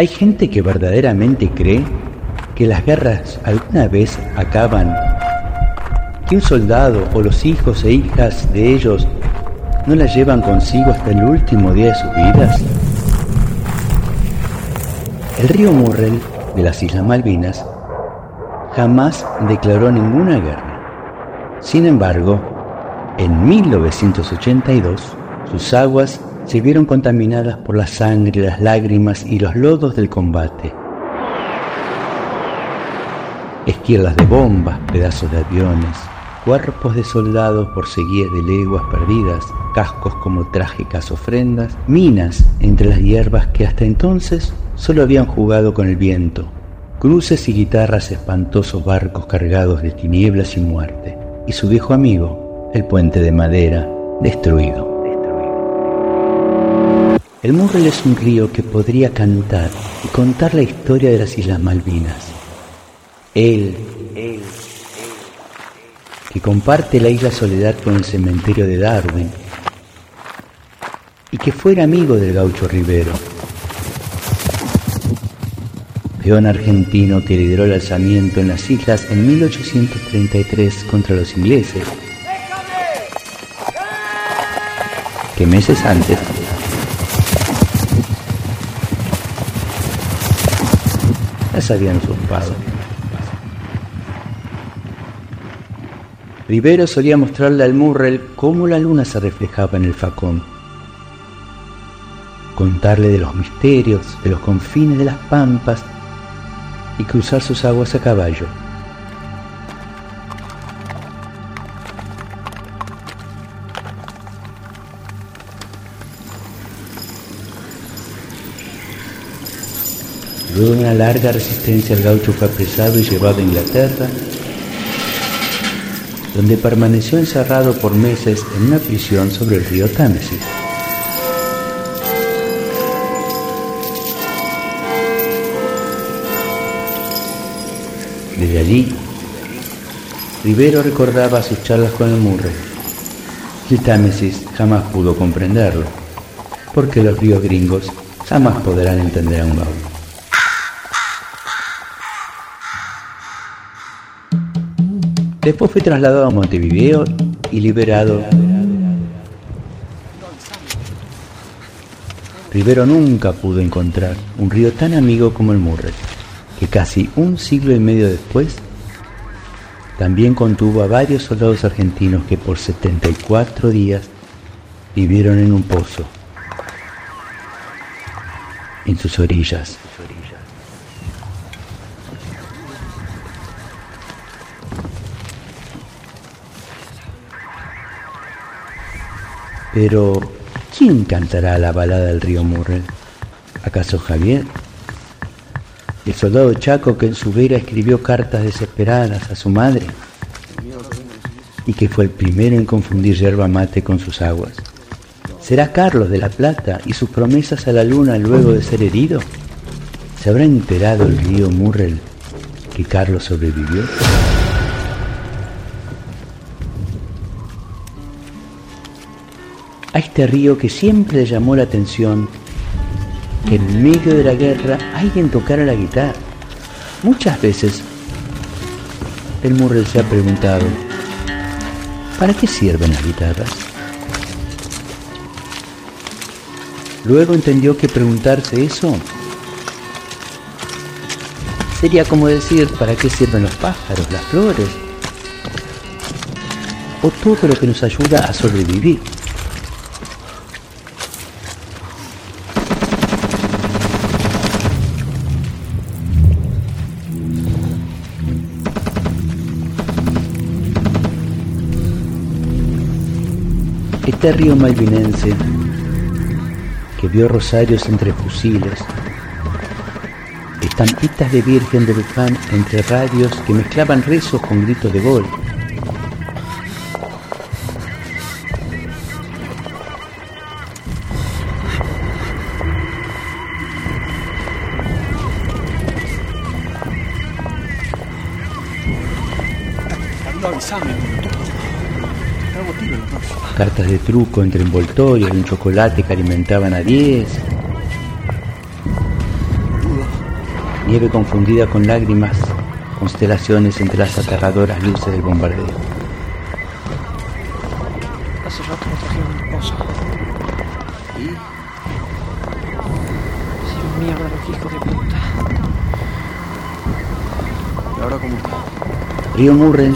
Hay gente que verdaderamente cree que las guerras alguna vez acaban, que un soldado o los hijos e hijas de ellos no las llevan consigo hasta el último día de sus vidas. El río Murrell de las Islas Malvinas jamás declaró ninguna guerra. Sin embargo, en 1982 sus aguas se vieron contaminadas por la sangre, las lágrimas y los lodos del combate. Esquirlas de bombas, pedazos de aviones, cuerpos de soldados por seguir de leguas perdidas, cascos como trágicas ofrendas, minas entre las hierbas que hasta entonces solo habían jugado con el viento, cruces y guitarras espantosos barcos cargados de tinieblas y muerte, y su viejo amigo, el puente de madera, destruido. El Murrell es un río que podría cantar y contar la historia de las Islas Malvinas. Él, él, que comparte la isla Soledad con el cementerio de Darwin y que fuera amigo del gaucho Rivero. Peón argentino que lideró el alzamiento en las islas en 1833 contra los ingleses, que meses antes las habían usurpado. Rivero solía mostrarle al Murrell cómo la luna se reflejaba en el facón, contarle de los misterios, de los confines de las pampas y cruzar sus aguas a caballo. Luego de una larga resistencia el gaucho fue apresado y llevado a Inglaterra, donde permaneció encerrado por meses en una prisión sobre el río Támesis. Desde allí, Rivero recordaba sus charlas con el Murray. El Támesis jamás pudo comprenderlo, porque los ríos gringos jamás podrán entender a un gaucho. Después fue trasladado a Montevideo y liberado. Rivero nunca pudo encontrar un río tan amigo como el Murray, que casi un siglo y medio después también contuvo a varios soldados argentinos que por 74 días vivieron en un pozo, en sus orillas. Pero, ¿quién cantará la balada del río Murrell? ¿Acaso Javier? El soldado Chaco que en su vera escribió cartas desesperadas a su madre y que fue el primero en confundir yerba mate con sus aguas. ¿Será Carlos de la Plata y sus promesas a la luna luego de ser herido? ¿Se habrá enterado el río Murrell que Carlos sobrevivió? A este río que siempre le llamó la atención que en medio de la guerra alguien tocara la guitarra. Muchas veces el Murrell se ha preguntado, ¿para qué sirven las guitarras? Luego entendió que preguntarse eso sería como decir, ¿para qué sirven los pájaros, las flores? O todo lo que nos ayuda a sobrevivir. Este río malvinense que vio rosarios entre fusiles, estampitas de Virgen de Luján entre radios que mezclaban rezos con gritos de gol. Cartas de truco entre envoltorios y un chocolate que alimentaban a 10. nieve confundida con lágrimas, constelaciones entre las aterradoras luces del bombardeo. Hace rato no trajeron mi esposa. ¿Y? Sí, mierda, los hijos de puta. ¿Y ahora cómo está? Río Murren,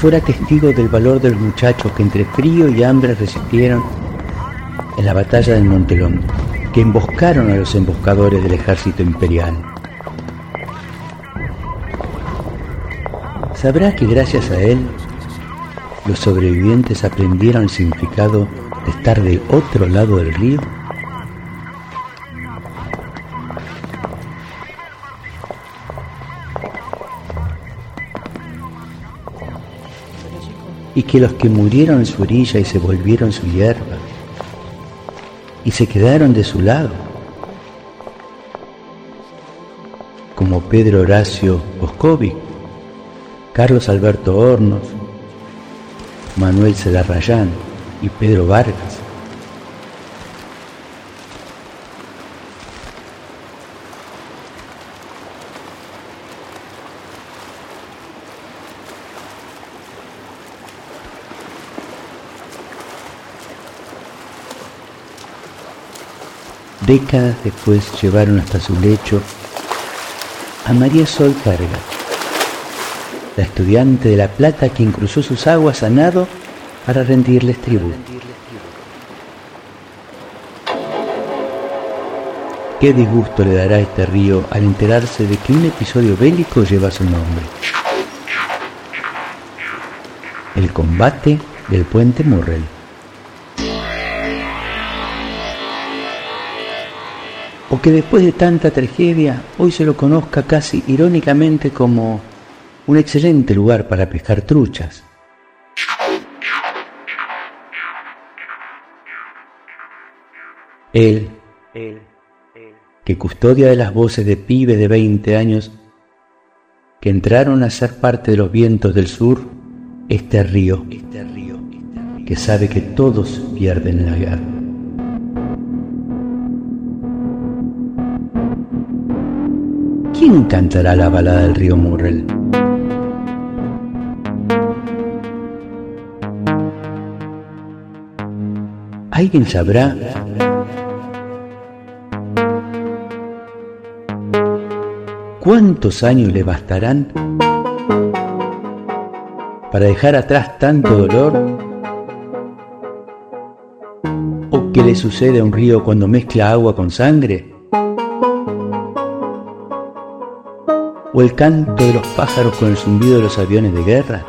fuera testigo del valor de los muchachos que entre frío y hambre resistieron en la batalla del Montelón, que emboscaron a los emboscadores del ejército imperial. ¿Sabrá que gracias a él los sobrevivientes aprendieron el significado de estar del otro lado del río? Y que los que murieron en su orilla y se volvieron su hierba y se quedaron de su lado, como Pedro Horacio Boscovi, Carlos Alberto Hornos, Manuel Celarrayán y Pedro Vargas. Décadas después llevaron hasta su lecho a María Sol Carga, la estudiante de La Plata quien cruzó sus aguas a nado para rendirles tributo. Qué disgusto le dará este río al enterarse de que un episodio bélico lleva su nombre. El combate del puente Murrell. O que después de tanta tragedia hoy se lo conozca casi irónicamente como un excelente lugar para pescar truchas. Él, que custodia de las voces de pibes de 20 años que entraron a ser parte de los vientos del sur, este río, que sabe que todos pierden en la guerra. ¿Quién cantará la balada del río Murrell? ¿Alguien sabrá? ¿Cuántos años le bastarán para dejar atrás tanto dolor? ¿O qué le sucede a un río cuando mezcla agua con sangre? El canto de los pájaros con el zumbido de los aviones de guerra?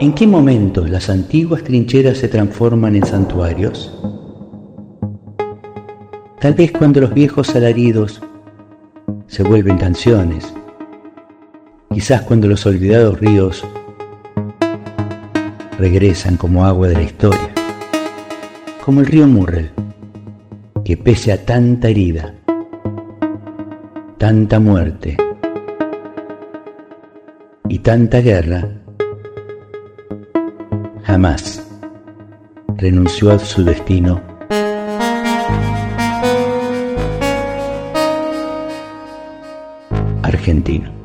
¿En qué momento las antiguas trincheras se transforman en santuarios? Tal vez cuando los viejos alaridos se vuelven canciones, quizás cuando los olvidados ríos regresan como agua de la historia como el río Murrell, que pese a tanta herida, tanta muerte y tanta guerra, jamás renunció a su destino argentino.